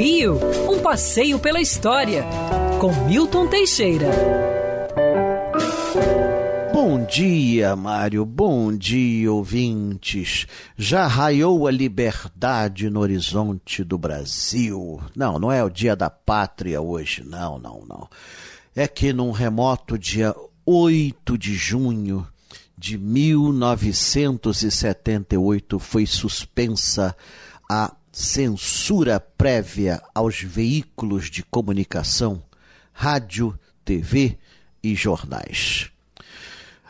Rio, um passeio pela história, com Milton Teixeira. Bom dia, Mário. Bom dia, ouvintes. Já raiou a liberdade no horizonte do Brasil. Não, não é o dia da pátria hoje. Não, não, não. É que num remoto dia 8 de junho de 1978 foi suspensa a censura prévia aos veículos de comunicação, rádio, TV e jornais.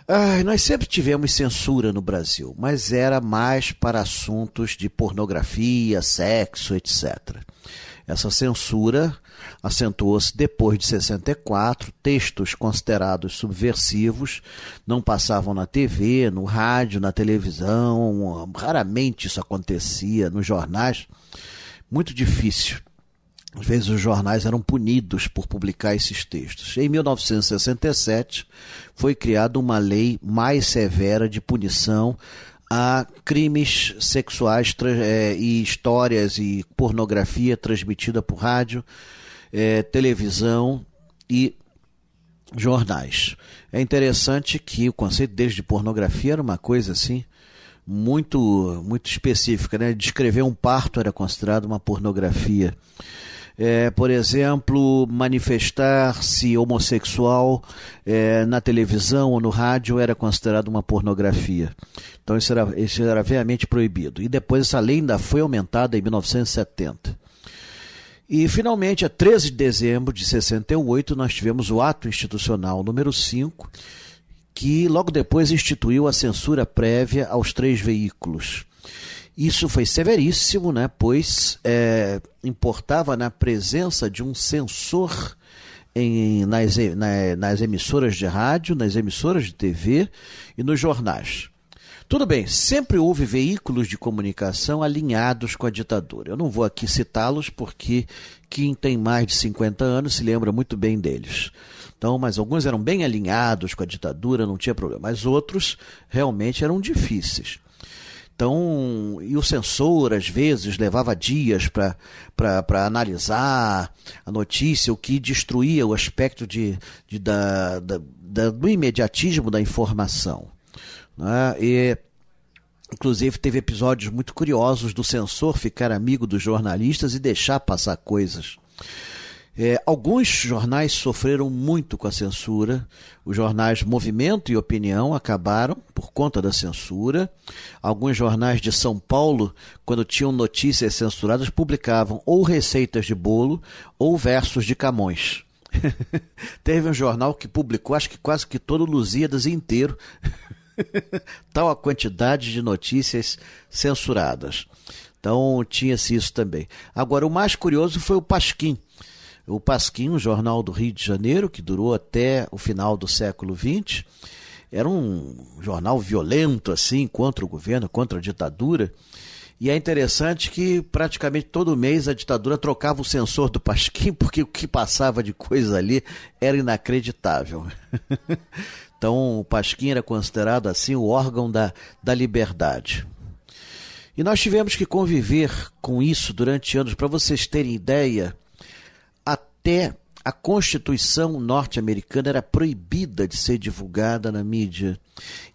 Ai, nós sempre tivemos censura no Brasil, mas era mais para assuntos de pornografia, sexo, etc. Essa censura acentuou-se depois de 64, textos considerados subversivos não passavam na TV, no rádio, na televisão, raramente isso acontecia nos jornais. Muito difícil. Às vezes os jornais eram punidos por publicar esses textos. Em 1967 foi criada uma lei mais severa de punição a crimes sexuais é, e histórias e pornografia transmitida por rádio, é, televisão e jornais. É interessante que o conceito desde de pornografia era uma coisa assim muito muito específica, né? Descrever um parto era considerado uma pornografia é, por exemplo, manifestar-se homossexual é, na televisão ou no rádio era considerado uma pornografia. Então isso era, isso era veemente proibido. E depois essa lei ainda foi aumentada em 1970. E finalmente, a 13 de dezembro de 68, nós tivemos o ato institucional número 5, que logo depois instituiu a censura prévia aos três veículos. Isso foi severíssimo, né? pois é, importava na presença de um censor em, nas, na, nas emissoras de rádio, nas emissoras de TV e nos jornais. Tudo bem, sempre houve veículos de comunicação alinhados com a ditadura. Eu não vou aqui citá-los porque quem tem mais de 50 anos se lembra muito bem deles. Então, mas alguns eram bem alinhados com a ditadura, não tinha problema. Mas outros realmente eram difíceis. Então, e o censor, às vezes, levava dias para analisar a notícia, o que destruía o aspecto de, de da, da, da, do imediatismo da informação. Né? E, inclusive, teve episódios muito curiosos do censor ficar amigo dos jornalistas e deixar passar coisas. É, alguns jornais sofreram muito com a censura. Os jornais Movimento e Opinião acabaram por conta da censura. Alguns jornais de São Paulo, quando tinham notícias censuradas, publicavam ou receitas de bolo ou versos de Camões. Teve um jornal que publicou, acho que quase que todo Lusíadas inteiro. Tal a quantidade de notícias censuradas. Então tinha-se isso também. Agora, o mais curioso foi o Pasquim o Pasquim, o jornal do Rio de Janeiro, que durou até o final do século XX, era um jornal violento, assim, contra o governo, contra a ditadura. E é interessante que praticamente todo mês a ditadura trocava o censor do Pasquim, porque o que passava de coisa ali era inacreditável. então o Pasquim era considerado assim o órgão da, da liberdade. E nós tivemos que conviver com isso durante anos. Para vocês terem ideia, até a Constituição norte-americana era proibida de ser divulgada na mídia.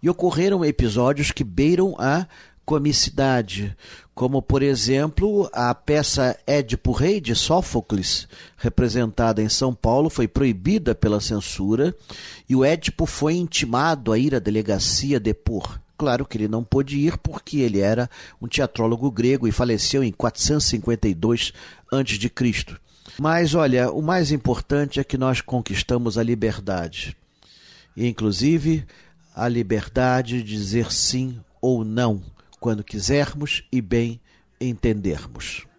E ocorreram episódios que beiram a comicidade, como, por exemplo, a peça Édipo Rei de Sófocles, representada em São Paulo, foi proibida pela censura e o Édipo foi intimado a ir à delegacia depor. Claro que ele não pôde ir porque ele era um teatrólogo grego e faleceu em 452 a.C. Mas olha, o mais importante é que nós conquistamos a liberdade. E, inclusive, a liberdade de dizer sim ou não, quando quisermos e bem entendermos.